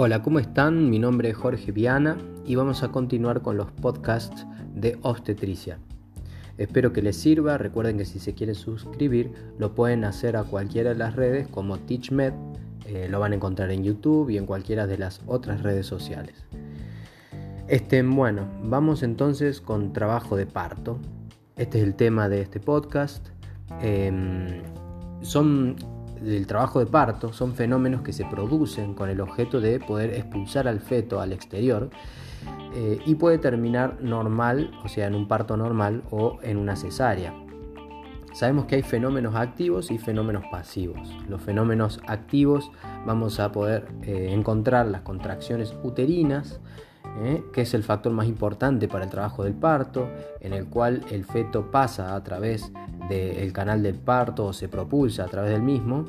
Hola, ¿cómo están? Mi nombre es Jorge Viana y vamos a continuar con los podcasts de obstetricia. Espero que les sirva, recuerden que si se quieren suscribir lo pueden hacer a cualquiera de las redes como TeachMed, eh, lo van a encontrar en YouTube y en cualquiera de las otras redes sociales. Este, bueno, vamos entonces con trabajo de parto. Este es el tema de este podcast. Em, son el trabajo de parto son fenómenos que se producen con el objeto de poder expulsar al feto al exterior eh, y puede terminar normal, o sea, en un parto normal o en una cesárea. Sabemos que hay fenómenos activos y fenómenos pasivos. Los fenómenos activos vamos a poder eh, encontrar las contracciones uterinas, ¿eh? que es el factor más importante para el trabajo del parto, en el cual el feto pasa a través del canal del parto o se propulsa a través del mismo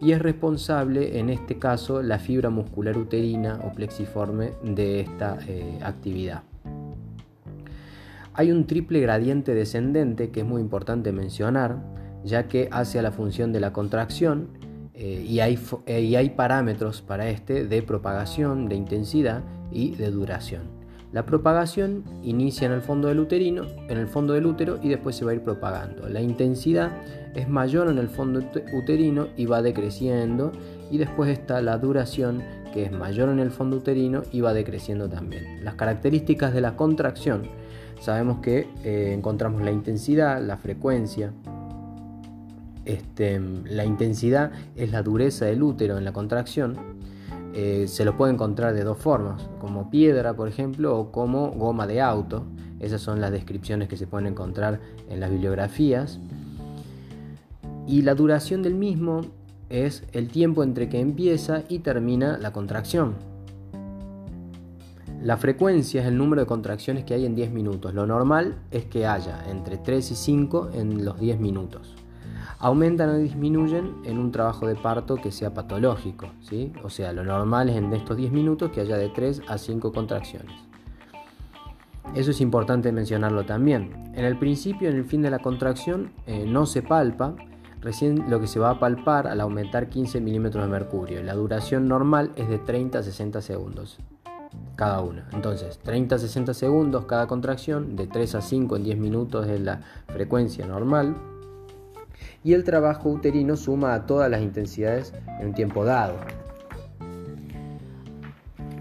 y es responsable en este caso la fibra muscular uterina o plexiforme de esta eh, actividad. Hay un triple gradiente descendente que es muy importante mencionar, ya que hace a la función de la contracción eh, y, hay, y hay parámetros para este de propagación, de intensidad y de duración. La propagación inicia en el fondo del uterino, en el fondo del útero y después se va a ir propagando. La intensidad es mayor en el fondo uterino y va decreciendo y después está la duración que es mayor en el fondo uterino y va decreciendo también. Las características de la contracción. Sabemos que eh, encontramos la intensidad, la frecuencia. Este, la intensidad es la dureza del útero en la contracción eh, se lo puede encontrar de dos formas, como piedra, por ejemplo, o como goma de auto. Esas son las descripciones que se pueden encontrar en las bibliografías. Y la duración del mismo es el tiempo entre que empieza y termina la contracción. La frecuencia es el número de contracciones que hay en 10 minutos. Lo normal es que haya entre 3 y 5 en los 10 minutos aumentan o disminuyen en un trabajo de parto que sea patológico. ¿sí? O sea, lo normal es en estos 10 minutos que haya de 3 a 5 contracciones. Eso es importante mencionarlo también. En el principio, en el fin de la contracción, eh, no se palpa, recién lo que se va a palpar al aumentar 15 milímetros de mercurio. La duración normal es de 30 a 60 segundos cada una. Entonces, 30 a 60 segundos cada contracción, de 3 a 5 en 10 minutos es la frecuencia normal y el trabajo uterino suma a todas las intensidades en un tiempo dado.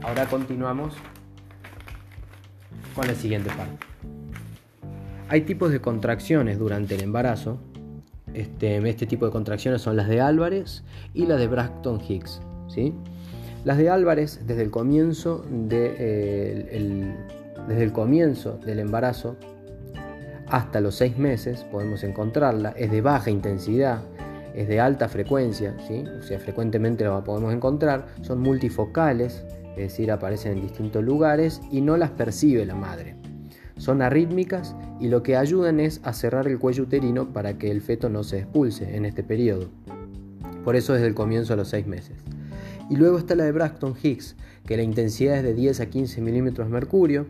Ahora continuamos con la siguiente parte. Hay tipos de contracciones durante el embarazo. Este, este tipo de contracciones son las de Álvarez y las de Braxton Hicks. ¿sí? Las de Álvarez, desde el comienzo, de, eh, desde el comienzo del embarazo, hasta los seis meses podemos encontrarla, es de baja intensidad, es de alta frecuencia, ¿sí? o sea, frecuentemente la podemos encontrar, son multifocales, es decir, aparecen en distintos lugares y no las percibe la madre. Son arrítmicas y lo que ayudan es a cerrar el cuello uterino para que el feto no se expulse en este periodo. Por eso desde el comienzo a los seis meses. Y luego está la de Braxton Hicks, que la intensidad es de 10 a 15 milímetros mercurio.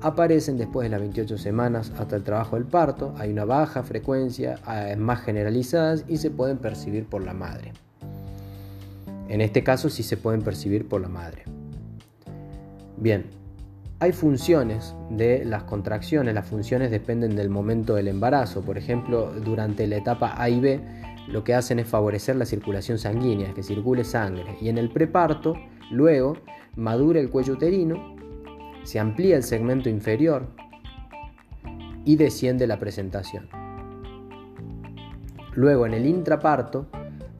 Aparecen después de las 28 semanas hasta el trabajo del parto. Hay una baja frecuencia, más generalizadas y se pueden percibir por la madre. En este caso sí se pueden percibir por la madre. Bien, hay funciones de las contracciones. Las funciones dependen del momento del embarazo. Por ejemplo, durante la etapa A y B lo que hacen es favorecer la circulación sanguínea, que circule sangre. Y en el preparto, luego, madura el cuello uterino, se amplía el segmento inferior y desciende la presentación. Luego, en el intraparto,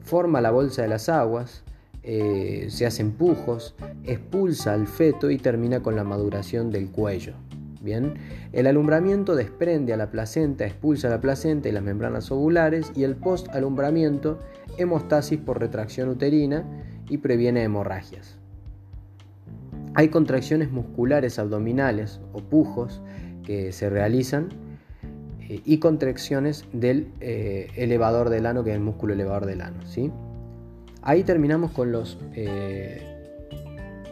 forma la bolsa de las aguas, eh, se hacen pujos, expulsa al feto y termina con la maduración del cuello. Bien, el alumbramiento desprende a la placenta, expulsa la placenta y las membranas ovulares y el post-alumbramiento hemostasis por retracción uterina y previene hemorragias. Hay contracciones musculares abdominales o pujos que se realizan eh, y contracciones del eh, elevador del ano, que es el músculo elevador del ano. ¿sí? Ahí terminamos con los, eh,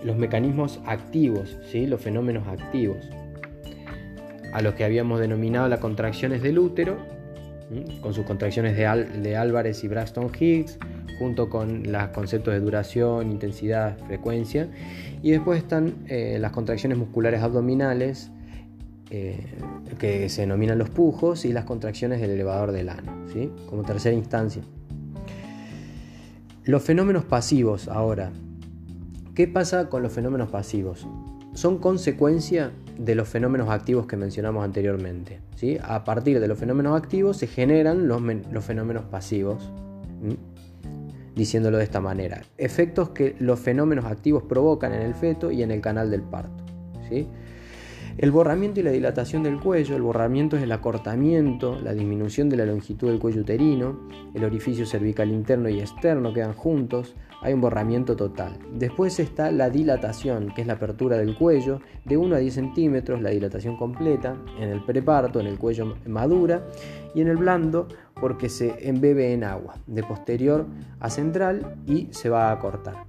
los mecanismos activos, ¿sí? los fenómenos activos a los que habíamos denominado las contracciones del útero, con sus contracciones de, Álvarez y Braxton Hicks, junto con los conceptos de duración, intensidad, frecuencia. Y después están eh, las contracciones musculares abdominales, eh, que se denominan los pujos, y las contracciones del elevador del ano, ¿sí? como tercera instancia. Los fenómenos pasivos ahora. ¿Qué pasa con los fenómenos pasivos? Son consecuencia de los fenómenos activos que mencionamos anteriormente. ¿sí? A partir de los fenómenos activos se generan los, fenómenos pasivos. Diciéndolo de esta manera. Efectos que los fenómenos activos provocan en el feto y en el canal del parto. ¿sí? El borramiento y la dilatación del cuello, el borramiento es el acortamiento, la disminución de la longitud del cuello uterino, el orificio cervical interno y externo quedan juntos, hay un borramiento total. Después está la dilatación, que es la apertura del cuello, de 1 a 10 centímetros, la dilatación completa, en el preparto, en el cuello madura, y en el blando, porque se embebe en agua, de posterior a central y se va a cortar.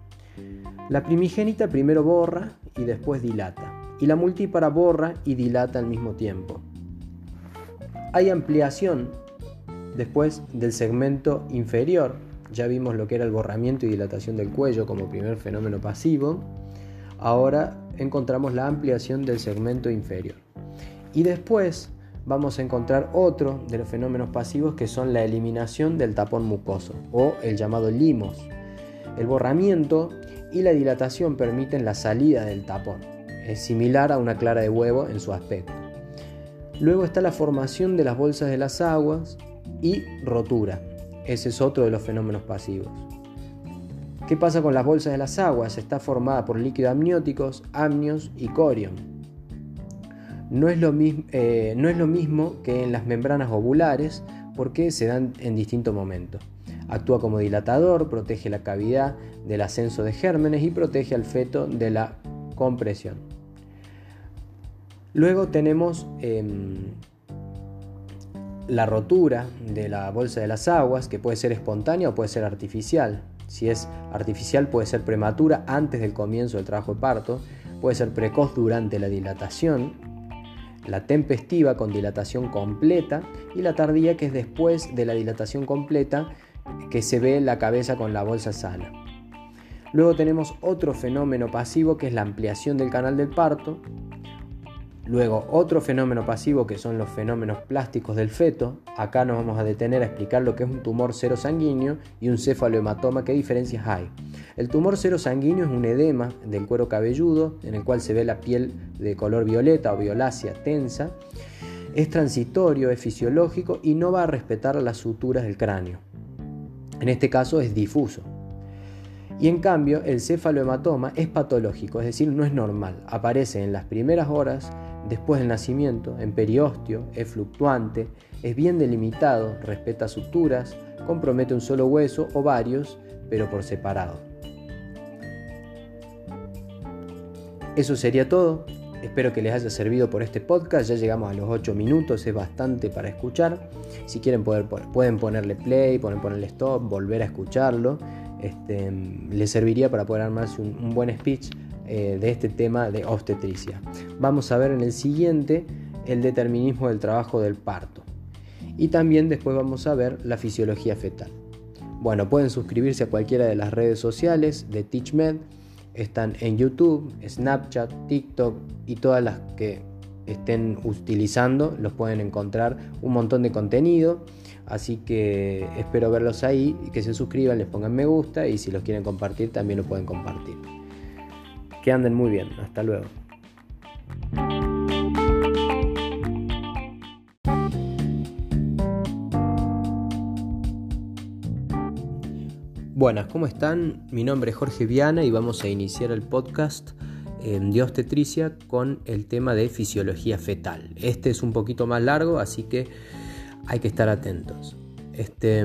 La primigénita primero borra y después dilata, y la multípara borra y dilata al mismo tiempo. Hay ampliación después del segmento inferior ya vimos lo que era el borramiento y dilatación del cuello como primer fenómeno pasivo. Ahora encontramos la ampliación del segmento inferior. Y después vamos a encontrar otro de los fenómenos pasivos que son la eliminación del tapón mucoso o el llamado limos. El borramiento y la dilatación permiten la salida del tapón. Es similar a una clara de huevo en su aspecto. Luego está la formación de las bolsas de las aguas y rotura. Ese es otro de los fenómenos pasivos. ¿Qué pasa con las bolsas de las aguas? Está formada por líquidos amnióticos, amnios y corium. No es, lo mismo, eh, no es lo mismo que en las membranas ovulares porque se dan en distintos momentos. Actúa como dilatador, protege la cavidad del ascenso de gérmenes y protege al feto de la compresión. Luego tenemos em, la rotura de la bolsa de las aguas, que puede ser espontánea o puede ser artificial. Si es artificial puede ser prematura antes del comienzo del trabajo de parto, puede ser precoz durante la dilatación, la tempestiva con dilatación completa y la tardía que es después de la dilatación completa que se ve la cabeza con la bolsa sana. Luego tenemos otro fenómeno pasivo que es la ampliación del canal del parto, Luego, otro fenómeno pasivo que son los fenómenos plásticos del feto. Acá nos vamos a detener a explicar lo que es un tumor cero sanguíneo y un cefalohematoma, qué diferencias hay. El tumor cero sanguíneo es un edema del cuero cabelludo en el cual se ve la piel de color violeta o violácea tensa. Es transitorio, es fisiológico y no va a respetar las suturas del cráneo. En este caso es difuso. Y en cambio, el cefalohematoma es patológico, es decir, no es normal. Aparece en las primeras horas después del nacimiento, en periósteo, es fluctuante, es bien delimitado, respeta suturas, compromete un solo hueso o varios, pero por separado. Eso sería todo. Espero que les haya servido por este podcast. Ya llegamos a los 8 minutos, es bastante para escuchar. Si quieren pueden ponerle play, pueden ponerle stop, volver a escucharlo. Este, les serviría para poder armarse un buen speech eh, de este tema de obstetricia. Vamos a ver en el siguiente el determinismo del trabajo del parto. Y también después vamos a ver la fisiología fetal. Bueno, pueden suscribirse a cualquiera de las redes sociales de TeachMed. Están en YouTube, Snapchat, TikTok y todas las que estén utilizando. Los pueden encontrar un montón de contenido. Así que espero verlos ahí y que se suscriban, les pongan me gusta y si los quieren compartir también lo pueden compartir. Que anden muy bien. Hasta luego. Buenas, ¿cómo están? Mi nombre es Jorge Viana y vamos a iniciar el podcast de obstetricia con el tema de fisiología fetal. Este es un poquito más largo, así que hay que estar atentos. Este,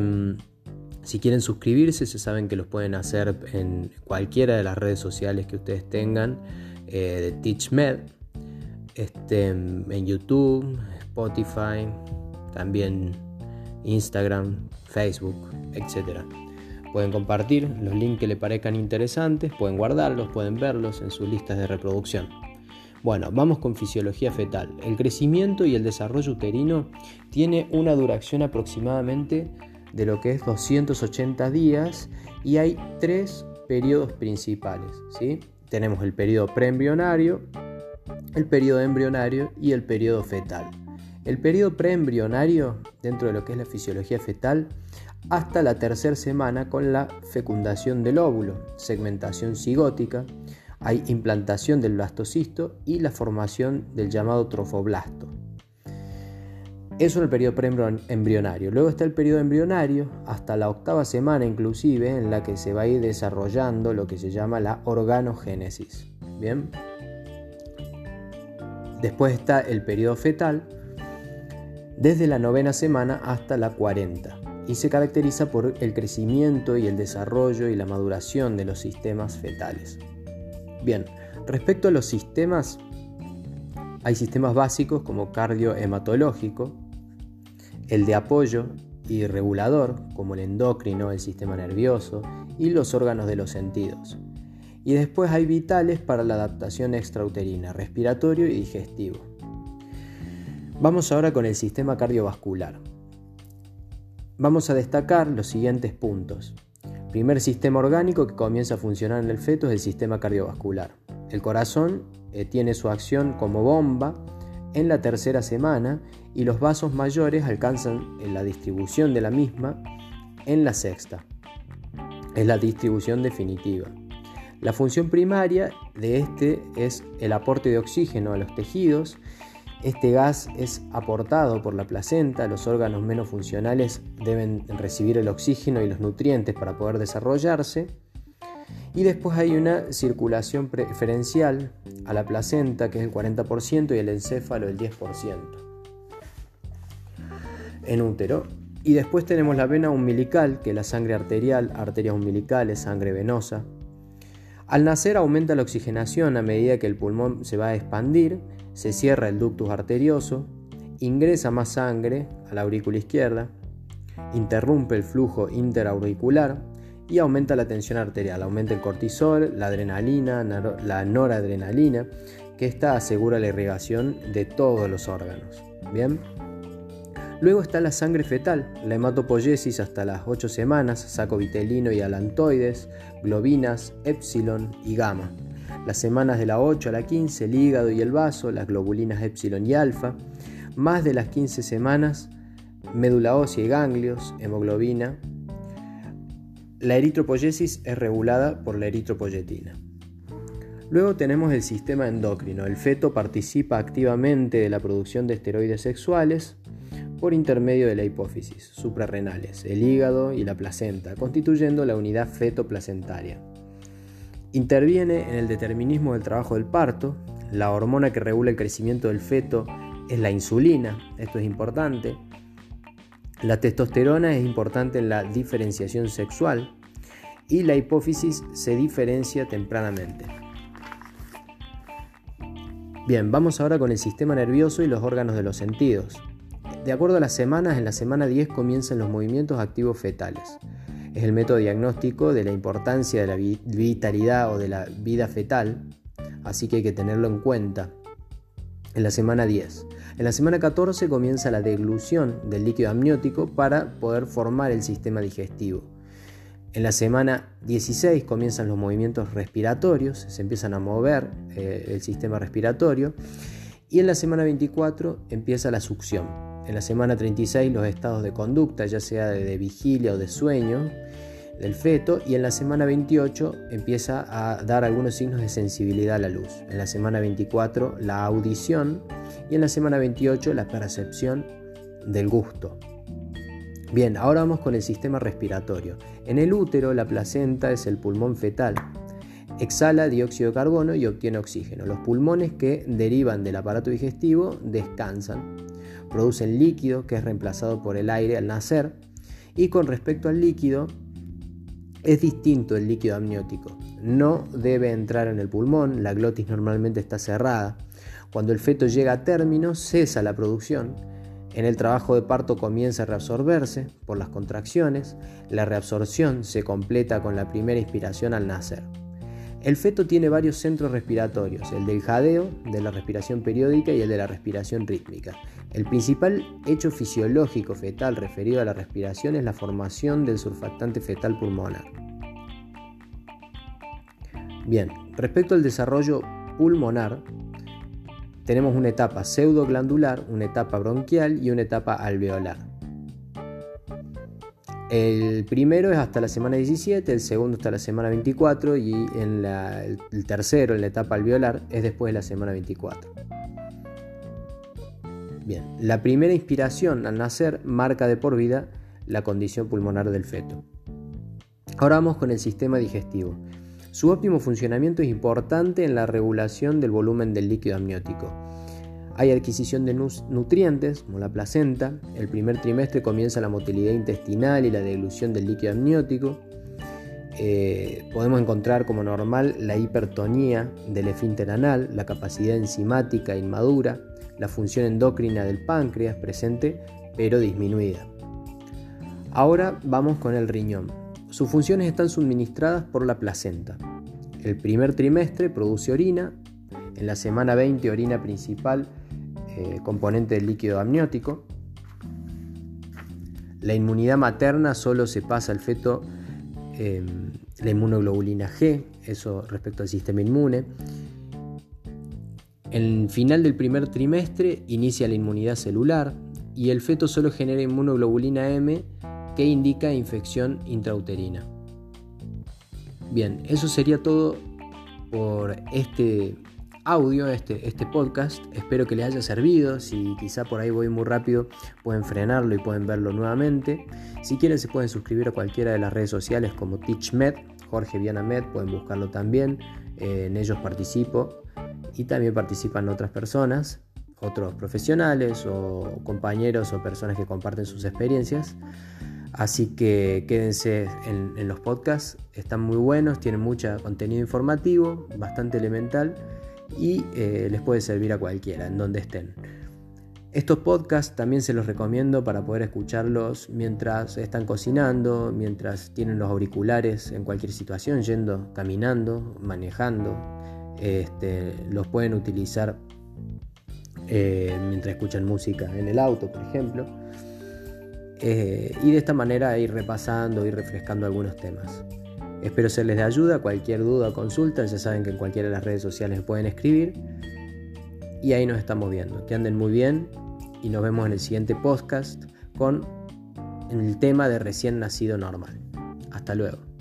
si quieren suscribirse, se saben que los pueden hacer en cualquiera de las redes sociales que ustedes tengan eh, de TeachMed, este, en YouTube, Spotify, también Instagram, Facebook, etc. Pueden compartir los links que les parezcan interesantes, pueden guardarlos, pueden verlos en sus listas de reproducción. Bueno, vamos con fisiología fetal. El crecimiento y el desarrollo uterino tiene una duración aproximadamente de lo que es 280 días y hay tres periodos principales. ¿sí? Tenemos el periodo preembrionario, el periodo embrionario y el periodo fetal. El periodo preembrionario, dentro de lo que es la fisiología fetal, hasta la tercera semana con la fecundación del óvulo, segmentación cigótica, hay implantación del blastocisto y la formación del llamado trofoblasto. Eso en el periodo preembrionario. Luego está el periodo embrionario, hasta la octava semana inclusive, en la que se va a ir desarrollando lo que se llama la organogénesis. Bien. Después está el periodo fetal, desde la novena semana hasta la 40, y se caracteriza por el crecimiento y el desarrollo y la maduración de los sistemas fetales. Bien, respecto a los sistemas, hay sistemas básicos como cardiohematológico, el de apoyo y regulador, como el endocrino, el sistema nervioso y los órganos de los sentidos. Y después hay vitales para la adaptación extrauterina, respiratorio y digestivo. Vamos ahora con el sistema cardiovascular. Vamos a destacar los siguientes puntos. Primer sistema orgánico que comienza a funcionar en el feto es el sistema cardiovascular. El corazón eh, tiene su acción como bomba en la tercera semana y los vasos mayores alcanzan la distribución de la misma en la sexta. Es la distribución definitiva. La función primaria de este es el aporte de oxígeno a los tejidos. Este gas es aportado por la placenta, los órganos menos funcionales deben recibir el oxígeno y los nutrientes para poder desarrollarse. Y después hay una circulación preferencial a la placenta, que es el 40%, y el encéfalo el 10% en útero. Y después tenemos la vena umbilical, que es la sangre arterial, arterias umbilicales, sangre venosa. Al nacer aumenta la oxigenación a medida que el pulmón se va a expandir, se cierra el ductus arterioso, ingresa más sangre a la aurícula izquierda, interrumpe el flujo interauricular, y aumenta la tensión arterial, aumenta el cortisol, la adrenalina, la noradrenalina, que esta asegura la irrigación de todos los órganos. Bien. Luego está la sangre fetal, la hematopoiesis hasta las 8 semanas, saco vitelino y alantoides, globinas, epsilon y gamma. Las semanas de la 8 a la 15, el hígado y el vaso, las globulinas epsilon y alfa. Más de las 15 semanas, médula ósea y ganglios, hemoglobina, la eritropoyesis es regulada por la eritropoyetina. Luego tenemos el sistema endocrino. El feto participa activamente de la producción de esteroides sexuales por intermedio de la hipófisis, suprarrenales, el hígado y la placenta, constituyendo la unidad feto-placentaria. Interviene en el determinismo del trabajo del parto. La hormona que regula el crecimiento del feto es la insulina, esto es importante. La testosterona es importante en la diferenciación sexual y la hipófisis se diferencia tempranamente. Bien, vamos ahora con el sistema nervioso y los órganos de los sentidos. De acuerdo a las semanas, en la semana 10 comienzan los movimientos activos fetales. Es el método diagnóstico de la importancia de la vitalidad o de la vida fetal, así que hay que tenerlo en cuenta. En la semana 10. En la semana 14 comienza la deglución del líquido amniótico para poder formar el sistema digestivo. En la semana 16 comienzan los movimientos respiratorios, se empiezan a mover eh, el sistema respiratorio y en la semana 24 empieza la succión. En la semana 36 los estados de conducta, ya sea de vigilia o de sueño del feto y en la semana 28 empieza a dar algunos signos de sensibilidad a la luz. En la semana 24 la audición y en la semana 28 la percepción del gusto. Bien, ahora vamos con el sistema respiratorio. En el útero la placenta es el pulmón fetal. Exhala dióxido de carbono y obtiene oxígeno. Los pulmones que derivan del aparato digestivo descansan. Producen líquido que es reemplazado por el aire al nacer. Y con respecto al líquido, es distinto el líquido amniótico. No debe entrar en el pulmón, la glotis normalmente está cerrada. Cuando el feto llega a término, cesa la producción. En el trabajo de parto comienza a reabsorberse por las contracciones. La reabsorción se completa con la primera inspiración al nacer. El feto tiene varios centros respiratorios, el del jadeo, de la respiración periódica y el de la respiración rítmica. El principal hecho fisiológico fetal referido a la respiración es la formación del surfactante fetal pulmonar. Bien, respecto al desarrollo pulmonar, tenemos una etapa pseudoglandular, una etapa bronquial y una etapa alveolar. El primero es hasta la semana 17, el segundo hasta la semana 24 y en el tercero, en la etapa alveolar, es después de la semana 24. Bien, la primera inspiración al nacer marca de por vida la condición pulmonar del feto. Ahora vamos con el sistema digestivo. Su óptimo funcionamiento es importante en la regulación del volumen del líquido amniótico. Hay adquisición de nutrientes, como la placenta. El primer trimestre comienza la motilidad intestinal y la dilución del líquido amniótico. Eh, podemos encontrar como normal la hipertonía del esfínter anal, la capacidad enzimática inmadura, la función endocrina del páncreas presente pero disminuida. Ahora vamos con el riñón. Sus funciones están suministradas por la placenta. El primer trimestre produce orina, en la semana 20 orina principal, eh, componente del líquido amniótico. La inmunidad materna solo se pasa al feto em, la inmunoglobulina G, eso respecto al sistema inmune. En el final del primer trimestre inicia la inmunidad celular y el feto solo genera inmunoglobulina M que indica infección intrauterina. Bien, eso sería todo por este audio, este, este podcast. Espero que les haya servido. Si quizá por ahí voy muy rápido, pueden frenarlo y pueden verlo nuevamente. Si quieren, se pueden suscribir a cualquiera de las redes sociales como TeachMed, Jorge Vianamed, pueden buscarlo también. Eh, en ellos participo y también participan otras personas, otros profesionales o compañeros o personas que comparten sus experiencias. Así que quédense en, los podcasts, están muy buenos, tienen mucho contenido informativo, bastante elemental y eh, les puede servir a cualquiera, en donde estén. Estos podcasts también se los recomiendo para poder escucharlos mientras están cocinando, mientras tienen los auriculares en cualquier situación, yendo, caminando, manejando. Este, los pueden utilizar eh, mientras escuchan música en el auto, por ejemplo. Eh, y de esta manera ir repasando, y refrescando algunos temas. Espero serles de ayuda, cualquier duda o consulta, ya saben que en cualquiera de las redes sociales pueden escribir. Y ahí nos estamos viendo. Que anden muy bien y nos vemos en el siguiente podcast con el tema de recién nacido normal. Hasta luego.